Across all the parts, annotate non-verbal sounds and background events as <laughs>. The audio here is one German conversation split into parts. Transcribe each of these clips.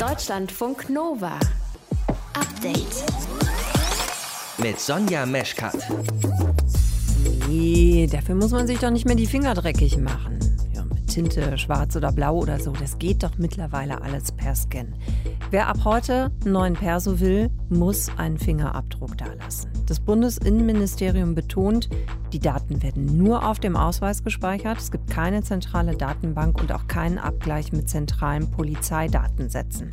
Deutschlandfunk Nova. Update. Mit Sonja Meschkat. Nee, dafür muss man sich doch nicht mehr die Finger dreckig machen. Tinte, schwarz oder blau oder so, das geht doch mittlerweile alles per Scan. Wer ab heute einen neuen Perso will, muss einen Fingerabdruck dalassen. Das Bundesinnenministerium betont, die Daten werden nur auf dem Ausweis gespeichert. Es gibt keine zentrale Datenbank und auch keinen Abgleich mit zentralen Polizeidatensätzen.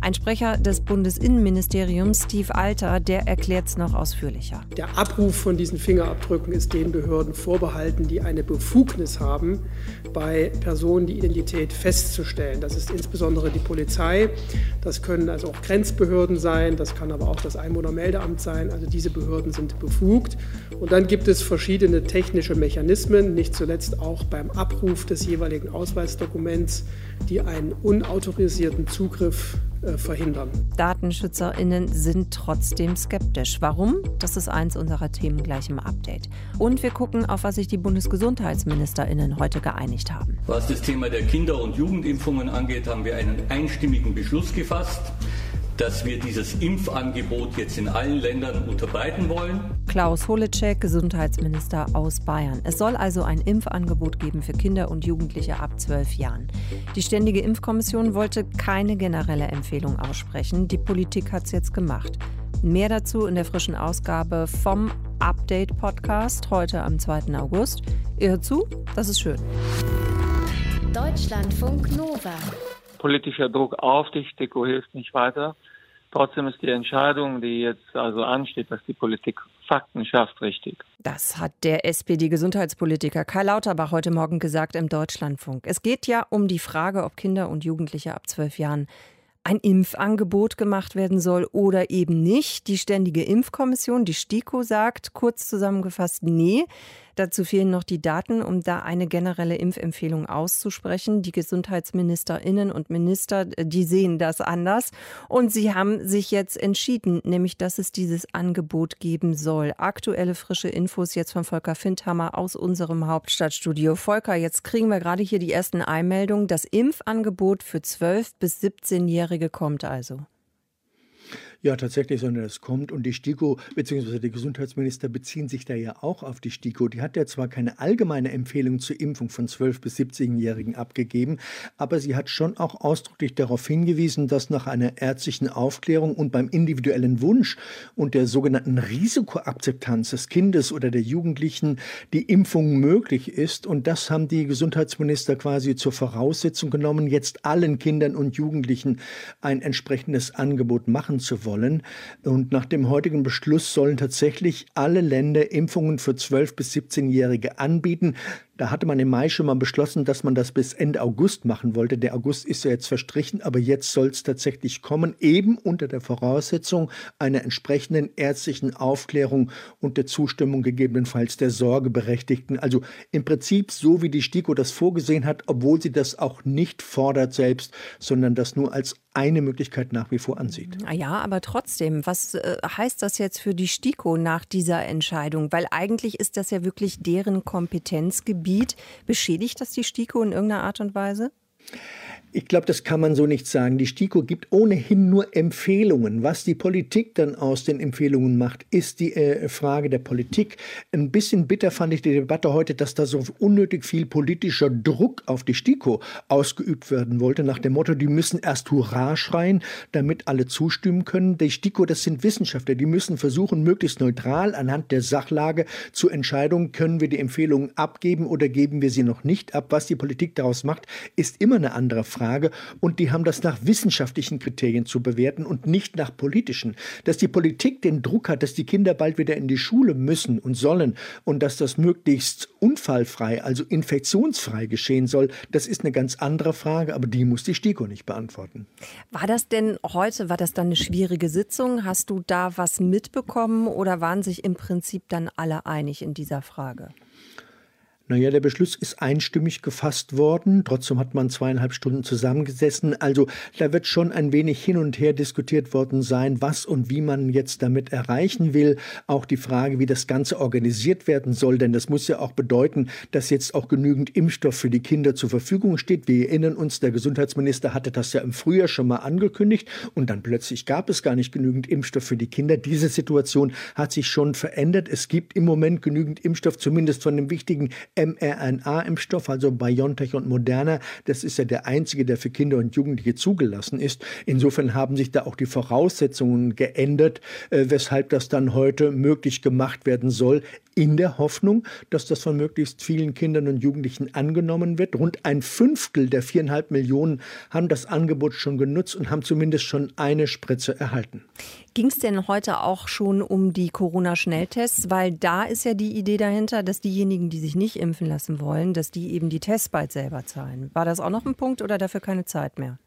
Ein Sprecher des Bundesinnenministeriums, Steve Alter, der erklärt es noch ausführlicher. Der Abruf von diesen Fingerabdrücken ist den Behörden vorbehalten, die eine Befugnis haben, bei Personen die Identität festzustellen. Das ist insbesondere die Polizei. Das können also auch Grenzbehörden sein, das kann aber auch das Einwohnermeldeamt sein. Also diese Behörden sind befugt. Und dann gibt es verschiedene technische Mechanismen, nicht zuletzt auch beim Abruf des jeweiligen Ausweisdokuments, die einen unautorisierten Zugriff verhindern. DatenschützerInnen sind trotzdem skeptisch. Warum? Das ist eins unserer Themen gleich im Update. Und wir gucken, auf was sich die BundesgesundheitsministerInnen heute geeinigt haben. Was das Thema der Kinder- und Jugendimpfungen angeht, haben wir einen einstimmigen Beschluss gefasst dass wir dieses Impfangebot jetzt in allen Ländern unterbreiten wollen. Klaus Holecek, Gesundheitsminister aus Bayern. Es soll also ein Impfangebot geben für Kinder und Jugendliche ab zwölf Jahren. Die Ständige Impfkommission wollte keine generelle Empfehlung aussprechen. Die Politik hat es jetzt gemacht. Mehr dazu in der frischen Ausgabe vom Update Podcast heute am 2. August. Ihr hört zu, das ist schön. Deutschlandfunk Nova politischer Druck auf die STIKO hilft nicht weiter. Trotzdem ist die Entscheidung, die jetzt also ansteht, dass die Politik Fakten schafft, richtig. Das hat der SPD-Gesundheitspolitiker Karl Lauterbach heute Morgen gesagt im Deutschlandfunk. Es geht ja um die Frage, ob Kinder und Jugendliche ab zwölf Jahren ein Impfangebot gemacht werden soll oder eben nicht. Die Ständige Impfkommission, die STIKO, sagt kurz zusammengefasst, nee. Dazu fehlen noch die Daten, um da eine generelle Impfempfehlung auszusprechen. Die Gesundheitsministerinnen und Minister, die sehen das anders. Und sie haben sich jetzt entschieden, nämlich, dass es dieses Angebot geben soll. Aktuelle frische Infos jetzt von Volker Findhammer aus unserem Hauptstadtstudio. Volker, jetzt kriegen wir gerade hier die ersten Einmeldungen. Das Impfangebot für 12- bis 17-Jährige kommt also. Ja, tatsächlich, sondern es kommt. Und die STIKO bzw. die Gesundheitsminister beziehen sich da ja auch auf die STIKO. Die hat ja zwar keine allgemeine Empfehlung zur Impfung von 12- bis 17-Jährigen abgegeben, aber sie hat schon auch ausdrücklich darauf hingewiesen, dass nach einer ärztlichen Aufklärung und beim individuellen Wunsch und der sogenannten Risikoakzeptanz des Kindes oder der Jugendlichen die Impfung möglich ist. Und das haben die Gesundheitsminister quasi zur Voraussetzung genommen, jetzt allen Kindern und Jugendlichen ein entsprechendes Angebot machen zu wollen sollen. Und nach dem heutigen Beschluss sollen tatsächlich alle Länder Impfungen für 12- bis 17-Jährige anbieten. Da hatte man im Mai schon mal beschlossen, dass man das bis Ende August machen wollte. Der August ist ja jetzt verstrichen, aber jetzt soll es tatsächlich kommen, eben unter der Voraussetzung einer entsprechenden ärztlichen Aufklärung und der Zustimmung gegebenenfalls der Sorgeberechtigten. Also im Prinzip so, wie die STIKO das vorgesehen hat, obwohl sie das auch nicht fordert selbst, sondern das nur als eine Möglichkeit nach wie vor ansieht. Ja, aber trotzdem, was äh, heißt das jetzt für die STIKO nach dieser Entscheidung? Weil eigentlich ist das ja wirklich deren Kompetenzgebiet. Gebiet. Beschädigt das die STIKO in irgendeiner Art und Weise? Ich glaube, das kann man so nicht sagen. Die STIKO gibt ohnehin nur Empfehlungen. Was die Politik dann aus den Empfehlungen macht, ist die äh, Frage der Politik. Ein bisschen bitter fand ich die Debatte heute, dass da so unnötig viel politischer Druck auf die STIKO ausgeübt werden wollte, nach dem Motto, die müssen erst Hurra schreien, damit alle zustimmen können. Die STIKO, das sind Wissenschaftler, die müssen versuchen, möglichst neutral anhand der Sachlage zu entscheiden, können wir die Empfehlungen abgeben oder geben wir sie noch nicht ab. Was die Politik daraus macht, ist immer eine andere Frage. Frage und die haben das nach wissenschaftlichen Kriterien zu bewerten und nicht nach politischen. Dass die Politik den Druck hat, dass die Kinder bald wieder in die Schule müssen und sollen und dass das möglichst unfallfrei, also infektionsfrei geschehen soll, das ist eine ganz andere Frage, aber die muss die STIKO nicht beantworten. War das denn heute, war das dann eine schwierige Sitzung? Hast du da was mitbekommen oder waren sich im Prinzip dann alle einig in dieser Frage? Naja, der Beschluss ist einstimmig gefasst worden. Trotzdem hat man zweieinhalb Stunden zusammengesessen. Also da wird schon ein wenig hin und her diskutiert worden sein, was und wie man jetzt damit erreichen will. Auch die Frage, wie das Ganze organisiert werden soll. Denn das muss ja auch bedeuten, dass jetzt auch genügend Impfstoff für die Kinder zur Verfügung steht. Wir erinnern uns, der Gesundheitsminister hatte das ja im Frühjahr schon mal angekündigt. Und dann plötzlich gab es gar nicht genügend Impfstoff für die Kinder. Diese Situation hat sich schon verändert. Es gibt im Moment genügend Impfstoff, zumindest von dem wichtigen mRNA-Impfstoff, also BioNTech und Moderna. Das ist ja der einzige, der für Kinder und Jugendliche zugelassen ist. Insofern haben sich da auch die Voraussetzungen geändert, äh, weshalb das dann heute möglich gemacht werden soll, in der Hoffnung, dass das von möglichst vielen Kindern und Jugendlichen angenommen wird. Rund ein Fünftel der viereinhalb Millionen haben das Angebot schon genutzt und haben zumindest schon eine Spritze erhalten. Ging es denn heute auch schon um die Corona-Schnelltests? Weil da ist ja die Idee dahinter, dass diejenigen, die sich nicht impfen lassen wollen, dass die eben die Tests bald selber zahlen. War das auch noch ein Punkt oder dafür keine Zeit mehr?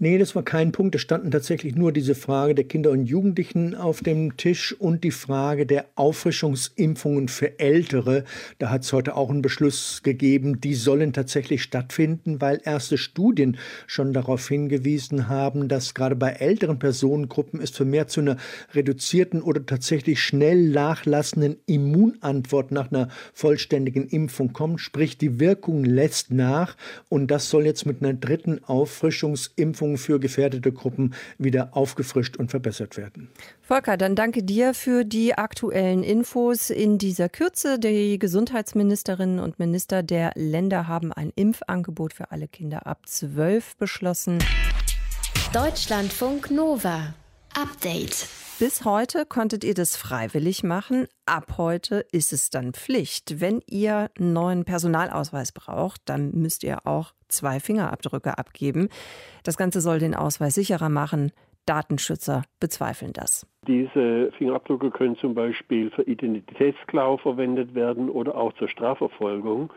Nee, das war kein Punkt. Es standen tatsächlich nur diese Frage der Kinder und Jugendlichen auf dem Tisch und die Frage der Auffrischungsimpfungen für Ältere. Da hat es heute auch einen Beschluss gegeben. Die sollen tatsächlich stattfinden, weil erste Studien schon darauf hingewiesen haben, dass gerade bei älteren Personengruppen es vermehrt zu einer reduzierten oder tatsächlich schnell nachlassenden Immunantwort nach einer vollständigen Impfung kommt. Sprich, die Wirkung lässt nach und das soll jetzt mit einer dritten Auffrischungsimpfung Impfungen für gefährdete Gruppen wieder aufgefrischt und verbessert werden. Volker, dann danke dir für die aktuellen Infos in dieser Kürze. Die Gesundheitsministerinnen und Minister der Länder haben ein Impfangebot für alle Kinder ab 12 beschlossen. Deutschlandfunk Nova. Update. Bis heute konntet ihr das freiwillig machen. Ab heute ist es dann Pflicht. Wenn ihr einen neuen Personalausweis braucht, dann müsst ihr auch zwei Fingerabdrücke abgeben. Das Ganze soll den Ausweis sicherer machen. Datenschützer bezweifeln das. Diese Fingerabdrücke können zum Beispiel für Identitätsklau verwendet werden oder auch zur Strafverfolgung.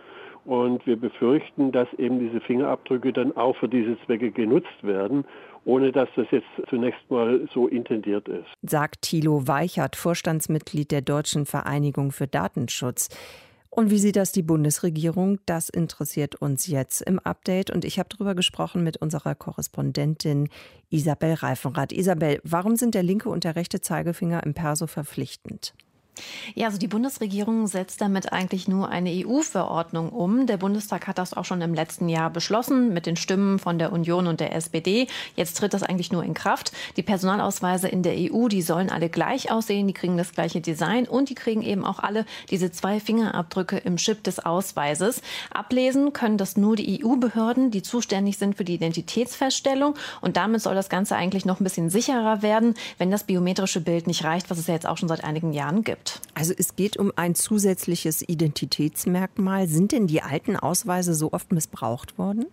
Und wir befürchten, dass eben diese Fingerabdrücke dann auch für diese Zwecke genutzt werden ohne dass das jetzt zunächst mal so intendiert ist. Sagt Thilo Weichert, Vorstandsmitglied der Deutschen Vereinigung für Datenschutz. Und wie sieht das die Bundesregierung? Das interessiert uns jetzt im Update. Und ich habe darüber gesprochen mit unserer Korrespondentin Isabel Reifenrath. Isabel, warum sind der linke und der rechte Zeigefinger im Perso verpflichtend? Ja, also die Bundesregierung setzt damit eigentlich nur eine EU-Verordnung um. Der Bundestag hat das auch schon im letzten Jahr beschlossen mit den Stimmen von der Union und der SPD. Jetzt tritt das eigentlich nur in Kraft. Die Personalausweise in der EU, die sollen alle gleich aussehen, die kriegen das gleiche Design und die kriegen eben auch alle diese zwei Fingerabdrücke im Chip des Ausweises. Ablesen können das nur die EU-Behörden, die zuständig sind für die Identitätsfeststellung und damit soll das Ganze eigentlich noch ein bisschen sicherer werden, wenn das biometrische Bild nicht reicht, was es ja jetzt auch schon seit einigen Jahren gibt gibt. Also es geht um ein zusätzliches Identitätsmerkmal. Sind denn die alten Ausweise so oft missbraucht worden?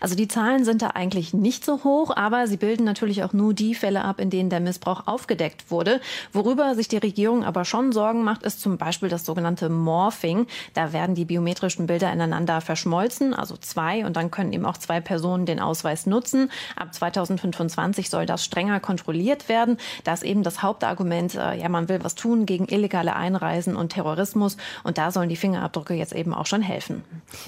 Also die Zahlen sind da eigentlich nicht so hoch, aber sie bilden natürlich auch nur die Fälle ab, in denen der Missbrauch aufgedeckt wurde. Worüber sich die Regierung aber schon Sorgen macht, ist zum Beispiel das sogenannte Morphing. Da werden die biometrischen Bilder ineinander verschmolzen, also zwei, und dann können eben auch zwei Personen den Ausweis nutzen. Ab 2025 soll das strenger kontrolliert werden. Da ist eben das Hauptargument, äh, ja, man will was tun gegen illegale Einreisen und Terrorismus. Und da sollen die Fingerabdrücke jetzt eben auch schon helfen.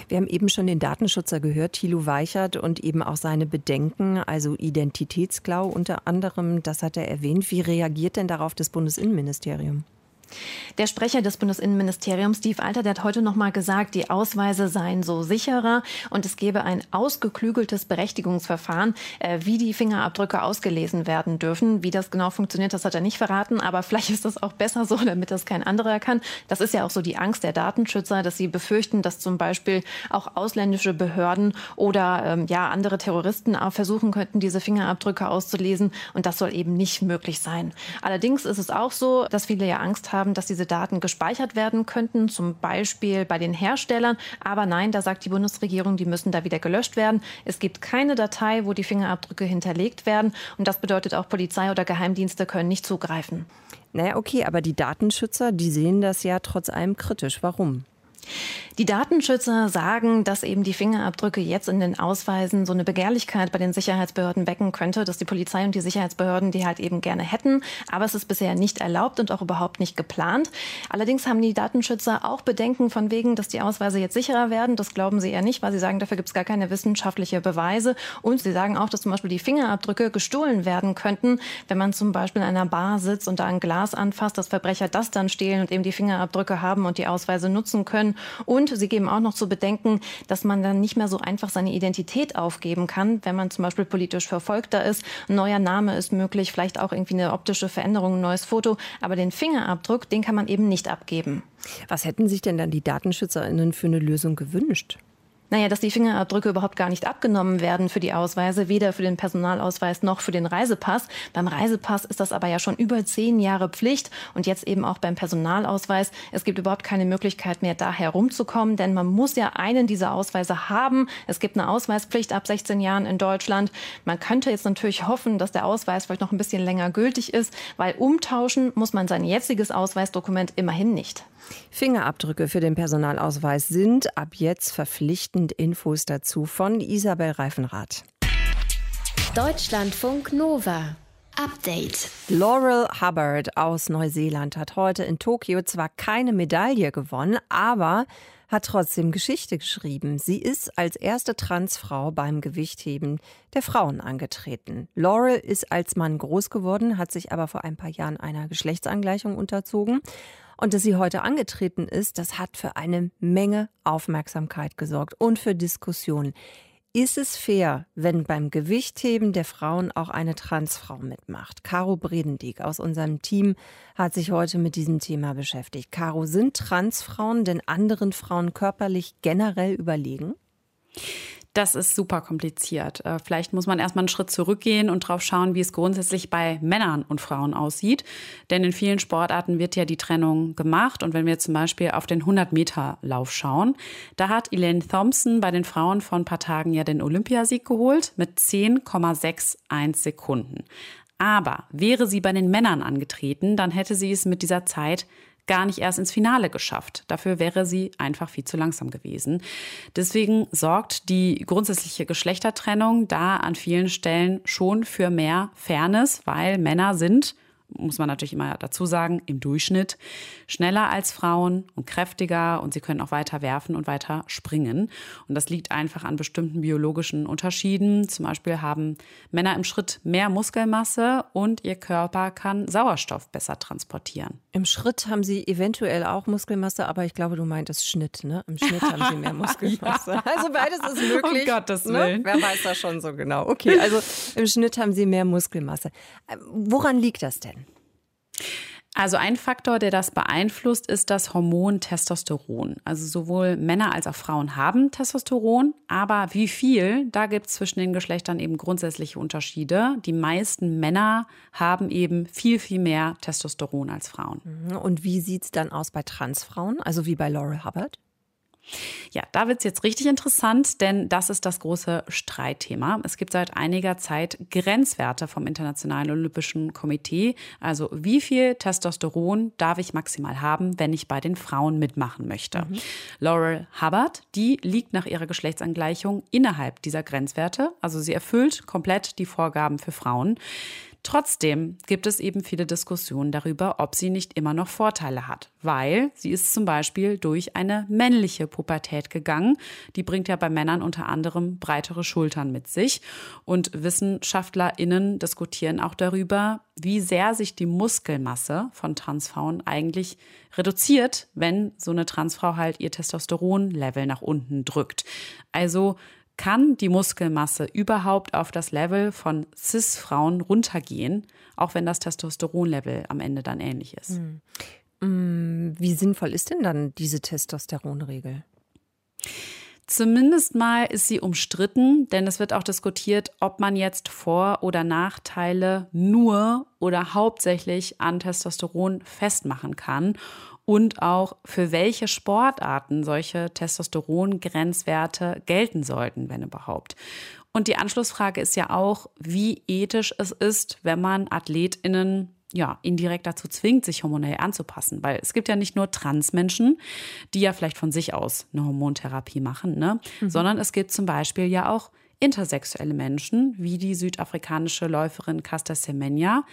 Wir haben eben schon den Datenschützer gehört, Thilo Weichert und eben auch seine Bedenken, also Identitätsklau unter anderem, das hat er erwähnt. Wie reagiert denn darauf das Bundesinnenministerium? Der Sprecher des Bundesinnenministeriums, Steve Alter, der hat heute noch mal gesagt, die Ausweise seien so sicherer und es gebe ein ausgeklügeltes Berechtigungsverfahren, äh, wie die Fingerabdrücke ausgelesen werden dürfen. Wie das genau funktioniert, das hat er nicht verraten, aber vielleicht ist das auch besser so, damit das kein anderer kann. Das ist ja auch so die Angst der Datenschützer, dass sie befürchten, dass zum Beispiel auch ausländische Behörden oder ähm, ja andere Terroristen auch versuchen könnten, diese Fingerabdrücke auszulesen und das soll eben nicht möglich sein. Allerdings ist es auch so, dass viele ja Angst haben, haben, dass diese Daten gespeichert werden könnten, zum Beispiel bei den Herstellern. Aber nein, da sagt die Bundesregierung, die müssen da wieder gelöscht werden. Es gibt keine Datei, wo die Fingerabdrücke hinterlegt werden. Und das bedeutet auch, Polizei oder Geheimdienste können nicht zugreifen. Naja, okay, aber die Datenschützer, die sehen das ja trotz allem kritisch. Warum? Die Datenschützer sagen, dass eben die Fingerabdrücke jetzt in den Ausweisen so eine Begehrlichkeit bei den Sicherheitsbehörden wecken könnte, dass die Polizei und die Sicherheitsbehörden die halt eben gerne hätten. Aber es ist bisher nicht erlaubt und auch überhaupt nicht geplant. Allerdings haben die Datenschützer auch Bedenken von wegen, dass die Ausweise jetzt sicherer werden. Das glauben sie eher nicht, weil sie sagen, dafür gibt es gar keine wissenschaftliche Beweise. Und sie sagen auch, dass zum Beispiel die Fingerabdrücke gestohlen werden könnten, wenn man zum Beispiel in einer Bar sitzt und da ein Glas anfasst, dass Verbrecher das dann stehlen und eben die Fingerabdrücke haben und die Ausweise nutzen können. Und sie geben auch noch zu bedenken, dass man dann nicht mehr so einfach seine Identität aufgeben kann, wenn man zum Beispiel politisch Verfolgter ist. Ein neuer Name ist möglich, vielleicht auch irgendwie eine optische Veränderung, ein neues Foto. Aber den Fingerabdruck, den kann man eben nicht abgeben. Was hätten sich denn dann die DatenschützerInnen für eine Lösung gewünscht? Naja, dass die Fingerabdrücke überhaupt gar nicht abgenommen werden für die Ausweise, weder für den Personalausweis noch für den Reisepass. Beim Reisepass ist das aber ja schon über zehn Jahre Pflicht und jetzt eben auch beim Personalausweis. Es gibt überhaupt keine Möglichkeit mehr, da herumzukommen, denn man muss ja einen dieser Ausweise haben. Es gibt eine Ausweispflicht ab 16 Jahren in Deutschland. Man könnte jetzt natürlich hoffen, dass der Ausweis vielleicht noch ein bisschen länger gültig ist, weil umtauschen muss man sein jetziges Ausweisdokument immerhin nicht. Fingerabdrücke für den Personalausweis sind ab jetzt verpflichtend. Infos dazu von Isabel Reifenrath. Deutschlandfunk Nova. Update. Laurel Hubbard aus Neuseeland hat heute in Tokio zwar keine Medaille gewonnen, aber hat trotzdem Geschichte geschrieben. Sie ist als erste Transfrau beim Gewichtheben der Frauen angetreten. Laurel ist als Mann groß geworden, hat sich aber vor ein paar Jahren einer Geschlechtsangleichung unterzogen und dass sie heute angetreten ist, das hat für eine Menge Aufmerksamkeit gesorgt und für Diskussionen. Ist es fair, wenn beim Gewichtheben der Frauen auch eine Transfrau mitmacht? Caro Bredendieck aus unserem Team hat sich heute mit diesem Thema beschäftigt. Caro, sind Transfrauen denn anderen Frauen körperlich generell überlegen? Das ist super kompliziert. Äh, vielleicht muss man erstmal einen Schritt zurückgehen und drauf schauen, wie es grundsätzlich bei Männern und Frauen aussieht. Denn in vielen Sportarten wird ja die Trennung gemacht. Und wenn wir zum Beispiel auf den 100-Meter-Lauf schauen, da hat Elaine Thompson bei den Frauen vor ein paar Tagen ja den Olympiasieg geholt mit 10,61 Sekunden. Aber wäre sie bei den Männern angetreten, dann hätte sie es mit dieser Zeit gar nicht erst ins Finale geschafft. Dafür wäre sie einfach viel zu langsam gewesen. Deswegen sorgt die grundsätzliche Geschlechtertrennung da an vielen Stellen schon für mehr Fairness, weil Männer sind muss man natürlich immer dazu sagen, im Durchschnitt schneller als Frauen und kräftiger und sie können auch weiter werfen und weiter springen. Und das liegt einfach an bestimmten biologischen Unterschieden. Zum Beispiel haben Männer im Schritt mehr Muskelmasse und ihr Körper kann Sauerstoff besser transportieren. Im Schritt haben sie eventuell auch Muskelmasse, aber ich glaube, du meintest Schnitt, ne? Im Schnitt haben sie mehr <laughs> Muskelmasse. ja. Also beides ist <laughs> möglich. Um Gottes ne? Willen. Ne? Wer weiß das schon so genau. Okay, also im Schnitt haben sie mehr Muskelmasse. Woran liegt das denn? Also ein Faktor, der das beeinflusst, ist das Hormon Testosteron. Also sowohl Männer als auch Frauen haben Testosteron, aber wie viel, da gibt es zwischen den Geschlechtern eben grundsätzliche Unterschiede. Die meisten Männer haben eben viel, viel mehr Testosteron als Frauen. Mhm. Und wie sieht es dann aus bei Transfrauen, also wie bei Laurel Hubbard? Ja, da wird es jetzt richtig interessant, denn das ist das große Streitthema. Es gibt seit einiger Zeit Grenzwerte vom Internationalen Olympischen Komitee. Also wie viel Testosteron darf ich maximal haben, wenn ich bei den Frauen mitmachen möchte? Mhm. Laurel Hubbard, die liegt nach ihrer Geschlechtsangleichung innerhalb dieser Grenzwerte. Also sie erfüllt komplett die Vorgaben für Frauen. Trotzdem gibt es eben viele Diskussionen darüber, ob sie nicht immer noch Vorteile hat, weil sie ist zum Beispiel durch eine männliche Pubertät gegangen. Die bringt ja bei Männern unter anderem breitere Schultern mit sich. Und WissenschaftlerInnen diskutieren auch darüber, wie sehr sich die Muskelmasse von Transfrauen eigentlich reduziert, wenn so eine Transfrau halt ihr Testosteronlevel nach unten drückt. Also kann die Muskelmasse überhaupt auf das Level von CIS-Frauen runtergehen, auch wenn das Testosteronlevel am Ende dann ähnlich ist. Hm. Wie sinnvoll ist denn dann diese Testosteronregel? Zumindest mal ist sie umstritten, denn es wird auch diskutiert, ob man jetzt Vor- oder Nachteile nur oder hauptsächlich an Testosteron festmachen kann und auch für welche Sportarten solche Testosteron-Grenzwerte gelten sollten, wenn überhaupt. Und die Anschlussfrage ist ja auch, wie ethisch es ist, wenn man AthletInnen ja, indirekt dazu zwingt, sich hormonell anzupassen. Weil es gibt ja nicht nur Transmenschen, die ja vielleicht von sich aus eine Hormontherapie machen, ne? Mhm. sondern es gibt zum Beispiel ja auch intersexuelle Menschen, wie die südafrikanische Läuferin Casta Semenya.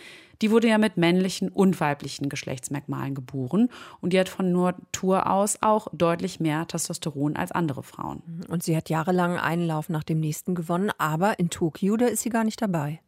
Die wurde ja mit männlichen und weiblichen Geschlechtsmerkmalen geboren und die hat von Natur aus auch deutlich mehr Testosteron als andere Frauen. Und sie hat jahrelang einen Lauf nach dem nächsten gewonnen, aber in Tokio, da ist sie gar nicht dabei.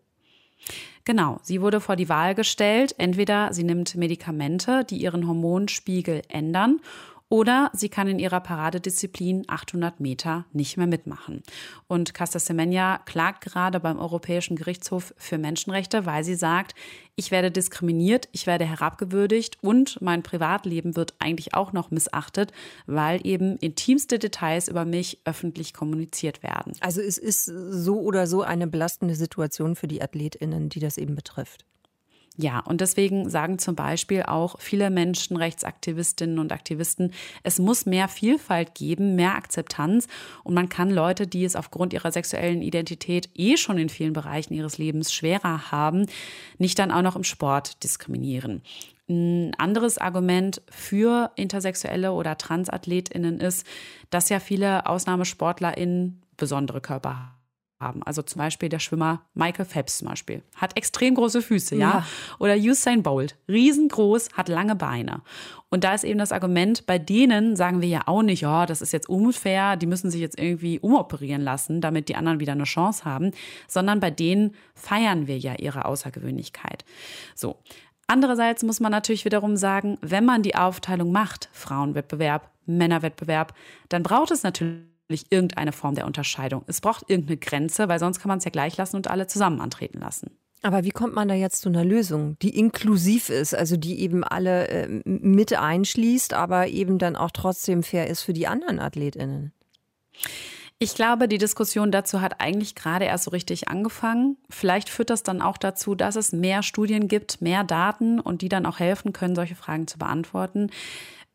Genau, sie wurde vor die Wahl gestellt, entweder sie nimmt Medikamente, die ihren Hormonspiegel ändern, oder sie kann in ihrer Paradedisziplin 800 Meter nicht mehr mitmachen. Und Casta Semenya klagt gerade beim Europäischen Gerichtshof für Menschenrechte, weil sie sagt, ich werde diskriminiert, ich werde herabgewürdigt und mein Privatleben wird eigentlich auch noch missachtet, weil eben intimste Details über mich öffentlich kommuniziert werden. Also es ist so oder so eine belastende Situation für die Athletinnen, die das eben betrifft. Ja, und deswegen sagen zum Beispiel auch viele Menschenrechtsaktivistinnen und Aktivisten, es muss mehr Vielfalt geben, mehr Akzeptanz und man kann Leute, die es aufgrund ihrer sexuellen Identität eh schon in vielen Bereichen ihres Lebens schwerer haben, nicht dann auch noch im Sport diskriminieren. Ein anderes Argument für Intersexuelle oder TransathletInnen ist, dass ja viele AusnahmesportlerInnen besondere Körper haben haben. Also zum Beispiel der Schwimmer Michael Phelps zum Beispiel. Hat extrem große Füße, ja. ja. Oder Usain Bolt. Riesengroß, hat lange Beine. Und da ist eben das Argument, bei denen sagen wir ja auch nicht, ja, oh, das ist jetzt unfair, die müssen sich jetzt irgendwie umoperieren lassen, damit die anderen wieder eine Chance haben, sondern bei denen feiern wir ja ihre Außergewöhnlichkeit. So. Andererseits muss man natürlich wiederum sagen, wenn man die Aufteilung macht, Frauenwettbewerb, Männerwettbewerb, dann braucht es natürlich irgendeine Form der Unterscheidung. Es braucht irgendeine Grenze, weil sonst kann man es ja gleich lassen und alle zusammen antreten lassen. Aber wie kommt man da jetzt zu einer Lösung, die inklusiv ist, also die eben alle äh, mit einschließt, aber eben dann auch trotzdem fair ist für die anderen Athletinnen? Ich glaube, die Diskussion dazu hat eigentlich gerade erst so richtig angefangen. Vielleicht führt das dann auch dazu, dass es mehr Studien gibt, mehr Daten und die dann auch helfen können, solche Fragen zu beantworten.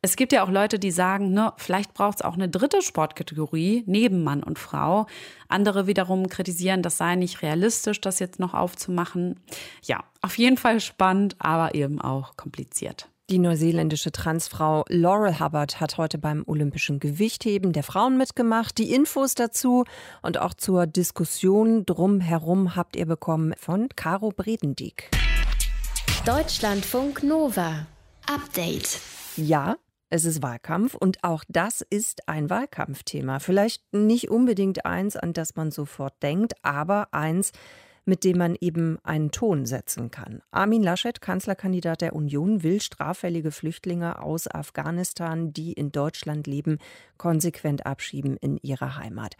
Es gibt ja auch Leute, die sagen, ne, vielleicht braucht es auch eine dritte Sportkategorie neben Mann und Frau. Andere wiederum kritisieren, das sei nicht realistisch, das jetzt noch aufzumachen. Ja, auf jeden Fall spannend, aber eben auch kompliziert. Die neuseeländische Transfrau Laurel Hubbard hat heute beim Olympischen Gewichtheben der Frauen mitgemacht. Die Infos dazu und auch zur Diskussion drumherum habt ihr bekommen von Caro Bredendieck. Deutschlandfunk Nova. Update. Ja, es ist Wahlkampf und auch das ist ein Wahlkampfthema. Vielleicht nicht unbedingt eins, an das man sofort denkt, aber eins, mit dem man eben einen Ton setzen kann. Armin Laschet, Kanzlerkandidat der Union, will straffällige Flüchtlinge aus Afghanistan, die in Deutschland leben, konsequent abschieben in ihre Heimat.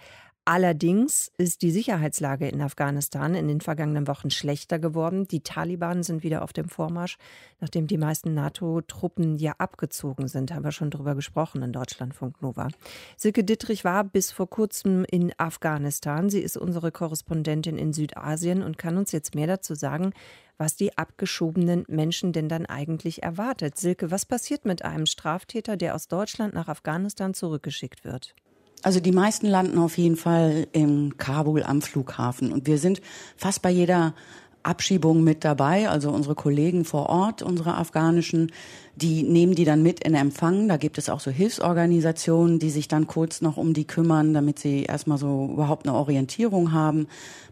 Allerdings ist die Sicherheitslage in Afghanistan in den vergangenen Wochen schlechter geworden. Die Taliban sind wieder auf dem Vormarsch, nachdem die meisten NATO-Truppen ja abgezogen sind. Haben wir schon drüber gesprochen in Deutschlandfunk Nova. Silke Dittrich war bis vor kurzem in Afghanistan. Sie ist unsere Korrespondentin in Südasien und kann uns jetzt mehr dazu sagen, was die abgeschobenen Menschen denn dann eigentlich erwartet. Silke, was passiert mit einem Straftäter, der aus Deutschland nach Afghanistan zurückgeschickt wird? Also die meisten landen auf jeden Fall in Kabul am Flughafen. Und wir sind fast bei jeder Abschiebung mit dabei. Also unsere Kollegen vor Ort, unsere afghanischen, die nehmen die dann mit in Empfang. Da gibt es auch so Hilfsorganisationen, die sich dann kurz noch um die kümmern, damit sie erstmal so überhaupt eine Orientierung haben.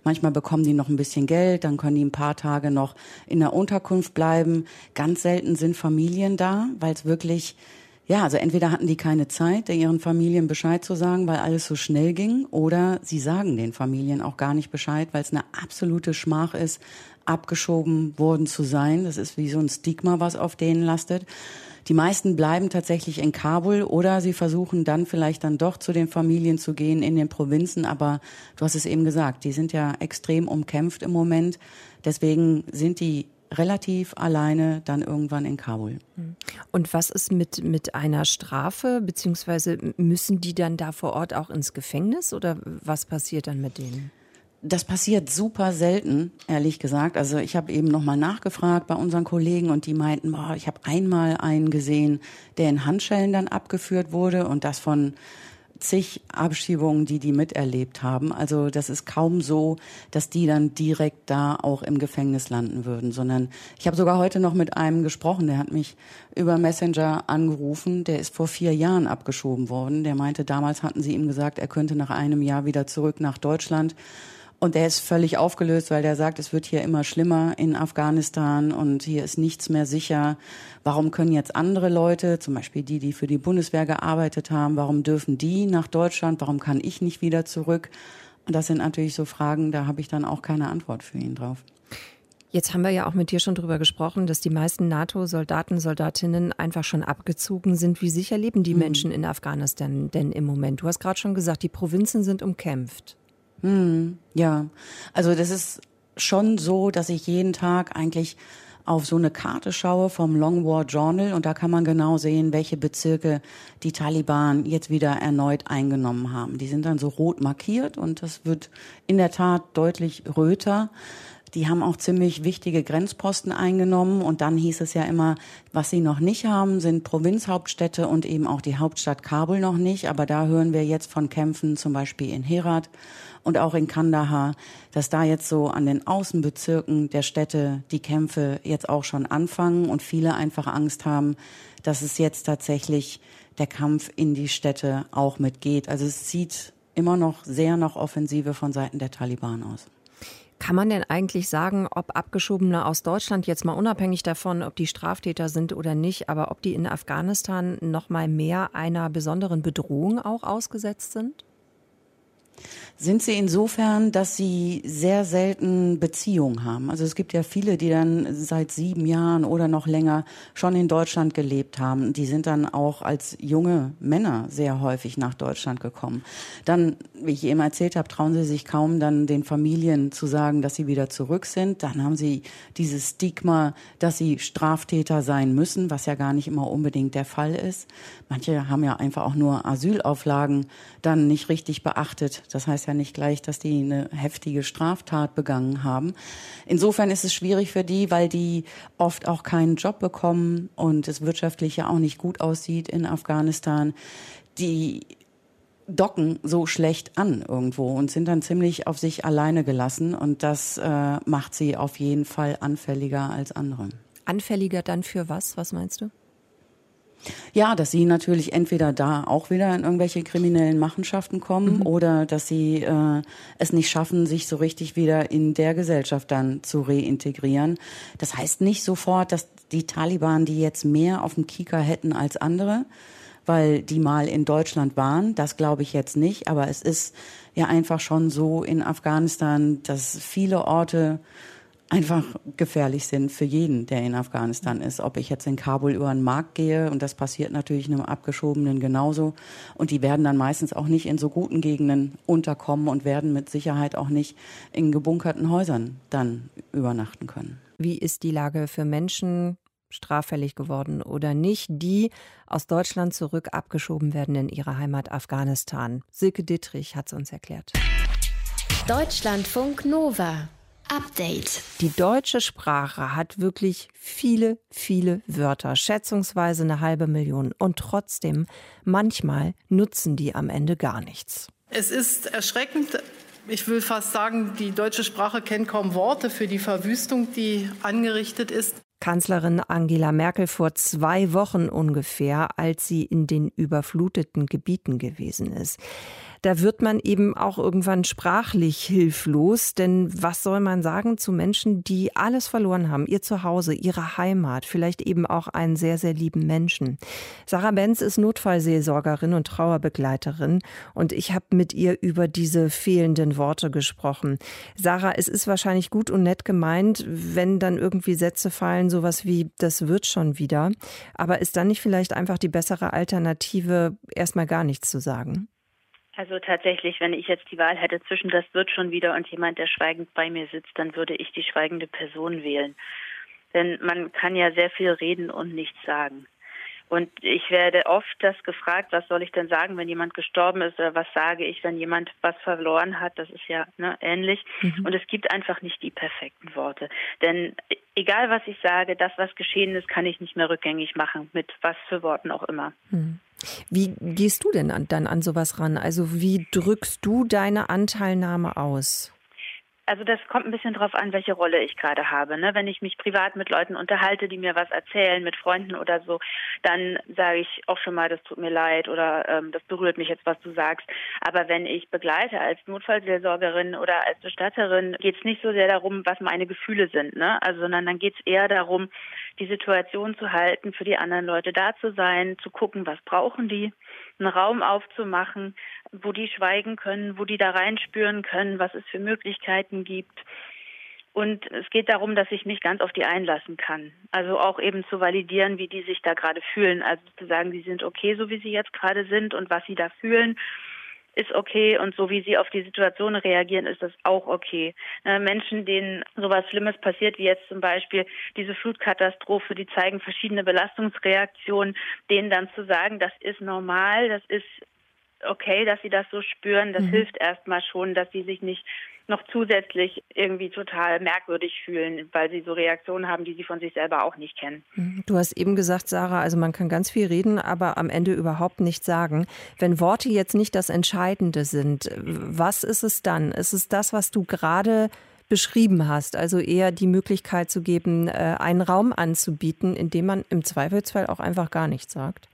Manchmal bekommen die noch ein bisschen Geld, dann können die ein paar Tage noch in der Unterkunft bleiben. Ganz selten sind Familien da, weil es wirklich ja, also entweder hatten die keine Zeit, ihren Familien Bescheid zu sagen, weil alles so schnell ging, oder sie sagen den Familien auch gar nicht Bescheid, weil es eine absolute Schmach ist, abgeschoben worden zu sein. Das ist wie so ein Stigma, was auf denen lastet. Die meisten bleiben tatsächlich in Kabul oder sie versuchen dann vielleicht dann doch zu den Familien zu gehen in den Provinzen. Aber du hast es eben gesagt, die sind ja extrem umkämpft im Moment. Deswegen sind die relativ alleine dann irgendwann in Kabul. Und was ist mit, mit einer Strafe, beziehungsweise müssen die dann da vor Ort auch ins Gefängnis oder was passiert dann mit denen? Das passiert super selten, ehrlich gesagt. Also ich habe eben nochmal nachgefragt bei unseren Kollegen und die meinten, boah, ich habe einmal einen gesehen, der in Handschellen dann abgeführt wurde und das von zig Abschiebungen, die die miterlebt haben. Also das ist kaum so, dass die dann direkt da auch im Gefängnis landen würden, sondern ich habe sogar heute noch mit einem gesprochen, der hat mich über Messenger angerufen, der ist vor vier Jahren abgeschoben worden. Der meinte, damals hatten sie ihm gesagt, er könnte nach einem Jahr wieder zurück nach Deutschland. Und der ist völlig aufgelöst, weil der sagt, es wird hier immer schlimmer in Afghanistan und hier ist nichts mehr sicher. Warum können jetzt andere Leute, zum Beispiel die, die für die Bundeswehr gearbeitet haben, warum dürfen die nach Deutschland? Warum kann ich nicht wieder zurück? Und das sind natürlich so Fragen, da habe ich dann auch keine Antwort für ihn drauf. Jetzt haben wir ja auch mit dir schon drüber gesprochen, dass die meisten NATO-Soldaten, Soldatinnen einfach schon abgezogen sind. Wie sicher leben die mhm. Menschen in Afghanistan denn im Moment? Du hast gerade schon gesagt, die Provinzen sind umkämpft. Hm, ja, also das ist schon so, dass ich jeden Tag eigentlich auf so eine Karte schaue vom Long War Journal und da kann man genau sehen, welche Bezirke die Taliban jetzt wieder erneut eingenommen haben. Die sind dann so rot markiert und das wird in der Tat deutlich röter. Die haben auch ziemlich wichtige Grenzposten eingenommen und dann hieß es ja immer, was sie noch nicht haben, sind Provinzhauptstädte und eben auch die Hauptstadt Kabul noch nicht. Aber da hören wir jetzt von Kämpfen zum Beispiel in Herat und auch in Kandahar, dass da jetzt so an den Außenbezirken der Städte die Kämpfe jetzt auch schon anfangen und viele einfach Angst haben, dass es jetzt tatsächlich der Kampf in die Städte auch mitgeht. Also es sieht immer noch sehr nach Offensive von Seiten der Taliban aus. Kann man denn eigentlich sagen, ob Abgeschobene aus Deutschland jetzt mal unabhängig davon, ob die Straftäter sind oder nicht, aber ob die in Afghanistan noch mal mehr einer besonderen Bedrohung auch ausgesetzt sind? Sind sie insofern, dass sie sehr selten Beziehungen haben. Also es gibt ja viele, die dann seit sieben Jahren oder noch länger schon in Deutschland gelebt haben. Die sind dann auch als junge Männer sehr häufig nach Deutschland gekommen. Dann, wie ich eben erzählt habe, trauen sie sich kaum dann den Familien zu sagen, dass sie wieder zurück sind. Dann haben sie dieses Stigma, dass sie Straftäter sein müssen, was ja gar nicht immer unbedingt der Fall ist. Manche haben ja einfach auch nur Asylauflagen dann nicht richtig beachtet. Das heißt ja nicht gleich, dass die eine heftige Straftat begangen haben. Insofern ist es schwierig für die, weil die oft auch keinen Job bekommen und es wirtschaftlich ja auch nicht gut aussieht in Afghanistan. Die docken so schlecht an irgendwo und sind dann ziemlich auf sich alleine gelassen und das äh, macht sie auf jeden Fall anfälliger als andere. Anfälliger dann für was? Was meinst du? Ja, dass sie natürlich entweder da auch wieder in irgendwelche kriminellen Machenschaften kommen mhm. oder dass sie äh, es nicht schaffen, sich so richtig wieder in der Gesellschaft dann zu reintegrieren. Das heißt nicht sofort, dass die Taliban die jetzt mehr auf dem Kika hätten als andere, weil die mal in Deutschland waren. Das glaube ich jetzt nicht. Aber es ist ja einfach schon so in Afghanistan, dass viele Orte einfach gefährlich sind für jeden, der in Afghanistan ist. Ob ich jetzt in Kabul über den Markt gehe, und das passiert natürlich einem Abgeschobenen genauso. Und die werden dann meistens auch nicht in so guten Gegenden unterkommen und werden mit Sicherheit auch nicht in gebunkerten Häusern dann übernachten können. Wie ist die Lage für Menschen, straffällig geworden oder nicht, die aus Deutschland zurück abgeschoben werden in ihre Heimat Afghanistan? Silke Dittrich hat es uns erklärt. Deutschlandfunk Nova Update. Die deutsche Sprache hat wirklich viele, viele Wörter, schätzungsweise eine halbe Million. Und trotzdem, manchmal nutzen die am Ende gar nichts. Es ist erschreckend. Ich will fast sagen, die deutsche Sprache kennt kaum Worte für die Verwüstung, die angerichtet ist. Kanzlerin Angela Merkel vor zwei Wochen ungefähr, als sie in den überfluteten Gebieten gewesen ist da wird man eben auch irgendwann sprachlich hilflos. Denn was soll man sagen zu Menschen, die alles verloren haben? Ihr Zuhause, ihre Heimat, vielleicht eben auch einen sehr, sehr lieben Menschen. Sarah Benz ist Notfallseelsorgerin und Trauerbegleiterin und ich habe mit ihr über diese fehlenden Worte gesprochen. Sarah, es ist wahrscheinlich gut und nett gemeint, wenn dann irgendwie Sätze fallen, sowas wie, das wird schon wieder. Aber ist dann nicht vielleicht einfach die bessere Alternative, erstmal gar nichts zu sagen? Also tatsächlich, wenn ich jetzt die Wahl hätte zwischen das wird schon wieder und jemand, der schweigend bei mir sitzt, dann würde ich die schweigende Person wählen. Denn man kann ja sehr viel reden und nichts sagen. Und ich werde oft das gefragt, was soll ich denn sagen, wenn jemand gestorben ist oder was sage ich, wenn jemand was verloren hat. Das ist ja ne, ähnlich. Mhm. Und es gibt einfach nicht die perfekten Worte. Denn egal was ich sage, das, was geschehen ist, kann ich nicht mehr rückgängig machen, mit was für Worten auch immer. Mhm. Wie gehst du denn an, dann an sowas ran? Also wie drückst du deine Anteilnahme aus? Also das kommt ein bisschen drauf an, welche Rolle ich gerade habe. Ne? Wenn ich mich privat mit Leuten unterhalte, die mir was erzählen, mit Freunden oder so, dann sage ich auch schon mal, das tut mir leid oder ähm, das berührt mich jetzt, was du sagst. Aber wenn ich begleite als Notfallseelsorgerin oder als Bestatterin, geht es nicht so sehr darum, was meine Gefühle sind, ne? Also, sondern dann geht es eher darum, die Situation zu halten, für die anderen Leute da zu sein, zu gucken, was brauchen die, einen Raum aufzumachen, wo die schweigen können, wo die da reinspüren können, was es für Möglichkeiten gibt. Und es geht darum, dass ich mich ganz auf die einlassen kann. Also auch eben zu validieren, wie die sich da gerade fühlen. Also zu sagen, sie sind okay, so wie sie jetzt gerade sind und was sie da fühlen ist okay und so wie sie auf die Situation reagieren, ist das auch okay. Äh, Menschen, denen sowas Schlimmes passiert, wie jetzt zum Beispiel diese Flutkatastrophe, die zeigen verschiedene Belastungsreaktionen, denen dann zu sagen, das ist normal, das ist okay, dass sie das so spüren, das mhm. hilft erstmal schon, dass sie sich nicht noch zusätzlich irgendwie total merkwürdig fühlen, weil sie so Reaktionen haben, die sie von sich selber auch nicht kennen. Mhm. Du hast eben gesagt, Sarah, also man kann ganz viel reden, aber am Ende überhaupt nichts sagen. Wenn Worte jetzt nicht das Entscheidende sind, was ist es dann? Ist es das, was du gerade beschrieben hast, also eher die Möglichkeit zu geben, äh, einen Raum anzubieten, in dem man im Zweifelsfall auch einfach gar nichts sagt?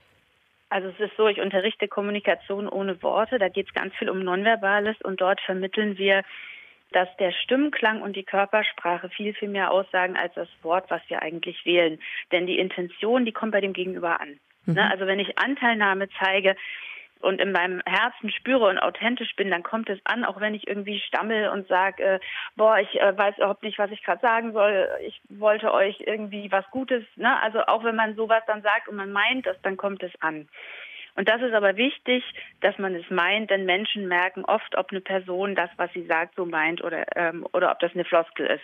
Also es ist so, ich unterrichte Kommunikation ohne Worte. Da geht es ganz viel um Nonverbales und dort vermitteln wir dass der Stimmklang und die Körpersprache viel, viel mehr aussagen als das Wort, was wir eigentlich wählen. Denn die Intention, die kommt bei dem Gegenüber an. Mhm. Ne? Also wenn ich Anteilnahme zeige, und in meinem Herzen spüre und authentisch bin, dann kommt es an, auch wenn ich irgendwie stammel und sage, äh, boah, ich äh, weiß überhaupt nicht, was ich gerade sagen soll. Ich wollte euch irgendwie was Gutes. Ne? Also auch wenn man sowas dann sagt und man meint das, dann kommt es an. Und das ist aber wichtig, dass man es meint, denn Menschen merken oft, ob eine Person das, was sie sagt, so meint oder, ähm, oder ob das eine Floskel ist.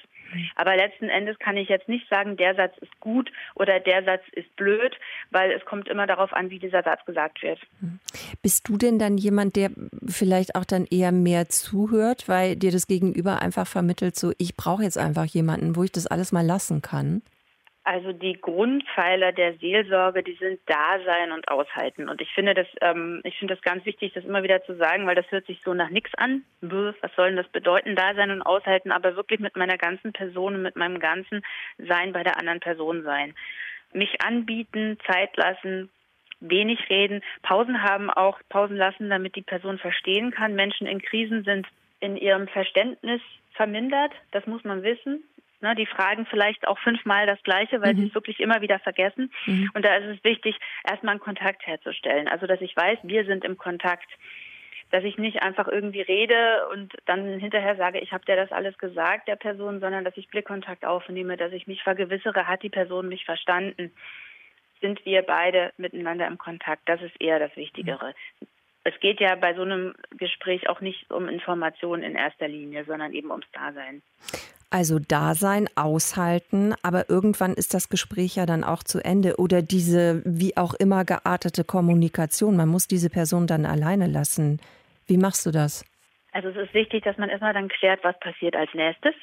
Aber letzten Endes kann ich jetzt nicht sagen, der Satz ist gut oder der Satz ist blöd, weil es kommt immer darauf an, wie dieser Satz gesagt wird. Bist du denn dann jemand, der vielleicht auch dann eher mehr zuhört, weil dir das Gegenüber einfach vermittelt, so ich brauche jetzt einfach jemanden, wo ich das alles mal lassen kann? Also die Grundpfeiler der Seelsorge, die sind Dasein und Aushalten. Und ich finde das, ähm, ich finde das ganz wichtig, das immer wieder zu sagen, weil das hört sich so nach nichts an. Was soll denn das bedeuten, Dasein und Aushalten, aber wirklich mit meiner ganzen Person und mit meinem ganzen Sein bei der anderen Person sein. Mich anbieten, Zeit lassen, wenig reden, Pausen haben auch, Pausen lassen, damit die Person verstehen kann. Menschen in Krisen sind in ihrem Verständnis vermindert, das muss man wissen. Ne, die fragen vielleicht auch fünfmal das Gleiche, weil mhm. sie es wirklich immer wieder vergessen. Mhm. Und da ist es wichtig, erstmal einen Kontakt herzustellen. Also, dass ich weiß, wir sind im Kontakt. Dass ich nicht einfach irgendwie rede und dann hinterher sage, ich habe dir das alles gesagt, der Person, sondern dass ich Blickkontakt aufnehme, dass ich mich vergewissere, hat die Person mich verstanden? Sind wir beide miteinander im Kontakt? Das ist eher das Wichtigere. Mhm es geht ja bei so einem Gespräch auch nicht um Informationen in erster Linie, sondern eben ums Dasein. Also Dasein, aushalten, aber irgendwann ist das Gespräch ja dann auch zu Ende oder diese wie auch immer geartete Kommunikation. Man muss diese Person dann alleine lassen. Wie machst du das? Also es ist wichtig, dass man erstmal dann klärt, was passiert als nächstes.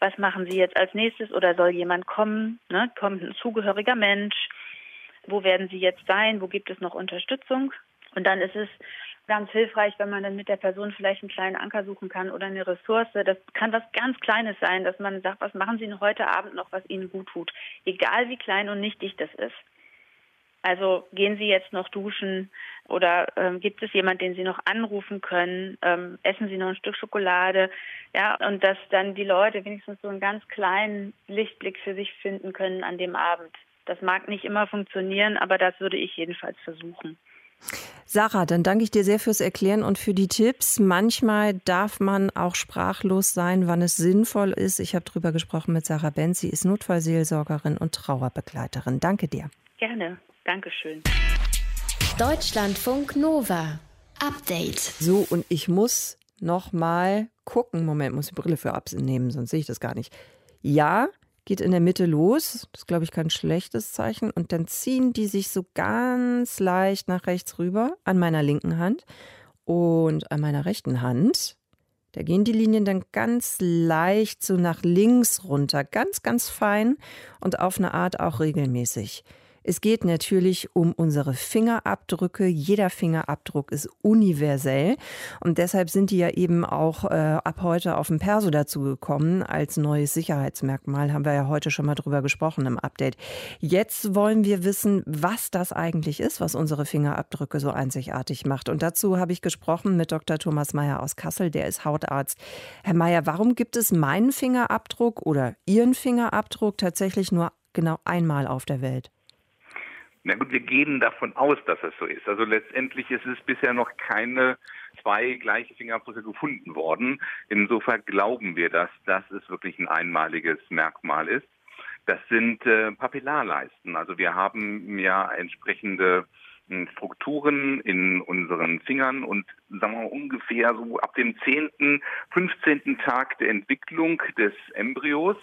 Was machen Sie jetzt als nächstes oder soll jemand kommen? Ne? Kommt ein zugehöriger Mensch? Wo werden Sie jetzt sein? Wo gibt es noch Unterstützung? Und dann ist es ganz hilfreich, wenn man dann mit der Person vielleicht einen kleinen Anker suchen kann oder eine Ressource. Das kann was ganz Kleines sein, dass man sagt, was machen Sie denn heute Abend noch, was Ihnen gut tut. Egal wie klein und nichtig das ist. Also gehen Sie jetzt noch duschen oder ähm, gibt es jemand, den Sie noch anrufen können? Ähm, essen Sie noch ein Stück Schokolade? Ja, und dass dann die Leute wenigstens so einen ganz kleinen Lichtblick für sich finden können an dem Abend. Das mag nicht immer funktionieren, aber das würde ich jedenfalls versuchen. Sarah, dann danke ich dir sehr fürs Erklären und für die Tipps. Manchmal darf man auch sprachlos sein, wann es sinnvoll ist. Ich habe darüber gesprochen mit Sarah Benz. Sie ist Notfallseelsorgerin und Trauerbegleiterin. Danke dir. Gerne. Dankeschön. Deutschlandfunk Nova. Update. So, und ich muss noch mal gucken. Moment, muss die Brille für abnehmen, sonst sehe ich das gar nicht. Ja, geht in der Mitte los. Das ist, glaube ich, kein schlechtes Zeichen. Und dann ziehen die sich so ganz leicht nach rechts rüber an meiner linken Hand und an meiner rechten Hand. Da gehen die Linien dann ganz leicht so nach links runter, ganz, ganz fein und auf eine Art auch regelmäßig. Es geht natürlich um unsere Fingerabdrücke. Jeder Fingerabdruck ist universell und deshalb sind die ja eben auch äh, ab heute auf dem Perso dazu gekommen als neues Sicherheitsmerkmal. Haben wir ja heute schon mal drüber gesprochen im Update. Jetzt wollen wir wissen, was das eigentlich ist, was unsere Fingerabdrücke so einzigartig macht. Und dazu habe ich gesprochen mit Dr. Thomas Mayer aus Kassel, der ist Hautarzt. Herr Mayer, warum gibt es meinen Fingerabdruck oder Ihren Fingerabdruck tatsächlich nur genau einmal auf der Welt? Na gut, wir gehen davon aus, dass es so ist. Also letztendlich ist es bisher noch keine zwei gleiche Fingerabdrücke gefunden worden. Insofern glauben wir, dass das ist wirklich ein einmaliges Merkmal ist. Das sind äh, Papillarleisten. Also wir haben ja entsprechende hm, Strukturen in unseren Fingern und sagen wir ungefähr so ab dem 10., 15. Tag der Entwicklung des Embryos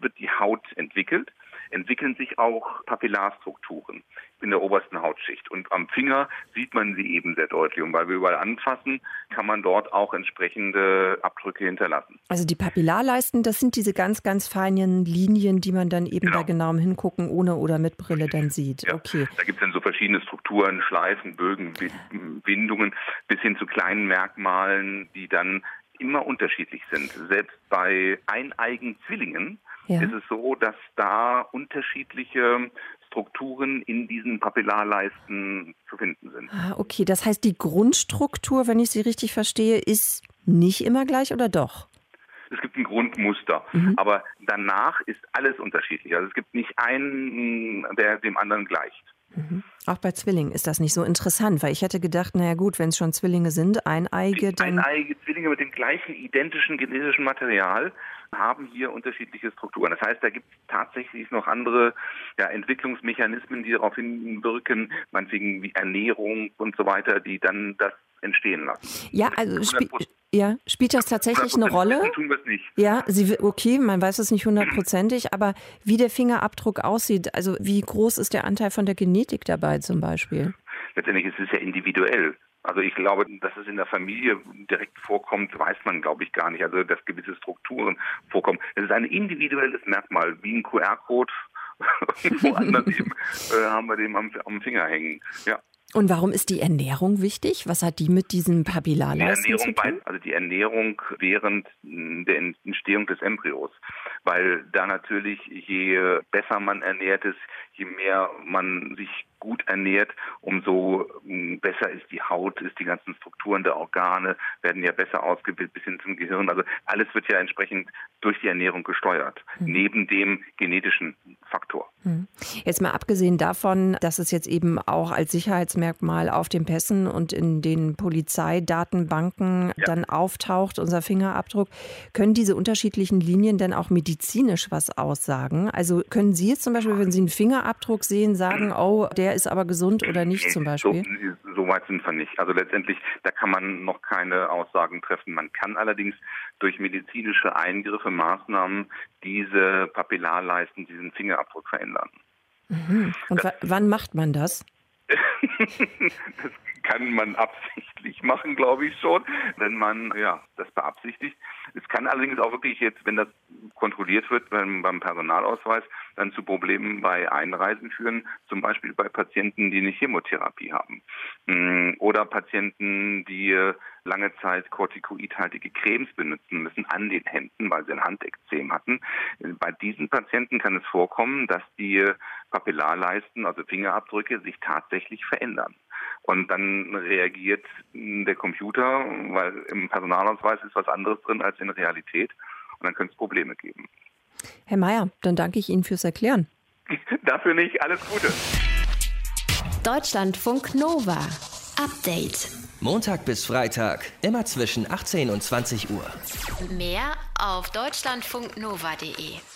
wird die Haut entwickelt entwickeln sich auch Papillarstrukturen in der obersten Hautschicht. Und am Finger sieht man sie eben sehr deutlich. Und weil wir überall anfassen, kann man dort auch entsprechende Abdrücke hinterlassen. Also die Papillarleisten, das sind diese ganz, ganz feinen Linien, die man dann eben genau. bei genauem Hingucken ohne oder mit Brille dann sieht. Ja. Okay. Da gibt es dann so verschiedene Strukturen, Schleifen, Bögen, Windungen, bis hin zu kleinen Merkmalen, die dann immer unterschiedlich sind. Selbst bei eineigen Zwillingen ja. ist es so, dass da unterschiedliche Strukturen in diesen Papillarleisten zu finden sind. Ah, okay, das heißt, die Grundstruktur, wenn ich sie richtig verstehe, ist nicht immer gleich oder doch? Es gibt ein Grundmuster, mhm. aber danach ist alles unterschiedlich. Also es gibt nicht einen, der dem anderen gleicht. Mhm. Auch bei Zwillingen ist das nicht so interessant, weil ich hätte gedacht, naja gut, wenn es schon Zwillinge sind, eineige, dann... Eineige Zwillinge mit dem gleichen identischen genetischen Material haben hier unterschiedliche Strukturen. Das heißt, da gibt es tatsächlich noch andere ja, Entwicklungsmechanismen, die darauf hinwirken, meinetwegen wie Ernährung und so weiter, die dann das entstehen lassen. Ja, also sp ja, spielt das tatsächlich eine Rolle? Tun wir es nicht. Ja, sie, okay, man weiß es nicht hundertprozentig, <clears throat> aber wie der Fingerabdruck aussieht, also wie groß ist der Anteil von der Genetik dabei zum Beispiel? Letztendlich ist es ja individuell. Also ich glaube, dass es in der Familie direkt vorkommt, weiß man, glaube ich, gar nicht. Also dass gewisse Strukturen vorkommen. Es ist ein individuelles Merkmal, wie ein QR-Code. <laughs> Woanders eben, äh, haben wir den am, am Finger hängen. Ja. Und warum ist die Ernährung wichtig? Was hat die mit diesem Papillarleisten zu tun? also die Ernährung während der Entstehung des Embryos. Weil da natürlich, je besser man ernährt ist, je mehr man sich gut ernährt, umso hm, besser ist die Haut, ist die ganzen Strukturen der Organe werden ja besser ausgebildet bis hin zum Gehirn. Also alles wird ja entsprechend durch die Ernährung gesteuert, mhm. neben dem genetischen Faktor. Mhm. Jetzt mal abgesehen davon, dass es jetzt eben auch als Sicherheitsmerkmal auf den Pässen und in den Polizeidatenbanken ja. dann auftaucht, unser Fingerabdruck, können diese unterschiedlichen Linien denn auch medizinisch was aussagen? Also können Sie jetzt zum Beispiel, wenn Sie einen Fingerabdruck sehen, sagen, oh, der ist aber gesund oder nicht zum Beispiel? So, so weit sind wir nicht. Also letztendlich, da kann man noch keine Aussagen treffen. Man kann allerdings durch medizinische Eingriffe, Maßnahmen diese Papillarleisten, diesen Fingerabdruck verändern. Mhm. Und das, wann macht man das? <laughs> <laughs> das kann man absichtlich machen, glaube ich schon, wenn man ja das beabsichtigt. Es kann allerdings auch wirklich jetzt, wenn das kontrolliert wird beim, beim Personalausweis, dann zu Problemen bei Einreisen führen, zum Beispiel bei Patienten, die eine Chemotherapie haben mm, oder Patienten, die äh, lange Zeit kortikoidhaltige Cremes benutzen müssen an den Händen, weil sie ein Handekzem hatten. Bei diesen Patienten kann es vorkommen, dass die äh, Papillarleisten, also Fingerabdrücke, sich tatsächlich verändern. Und dann reagiert der Computer, weil im Personalausweis ist was anderes drin als in Realität. Und dann könnte es Probleme geben. Herr Mayer, dann danke ich Ihnen fürs Erklären. <laughs> Dafür nicht. Alles Gute. Deutschlandfunk Nova. Update. Montag bis Freitag, immer zwischen 18 und 20 Uhr. Mehr auf deutschlandfunknova.de.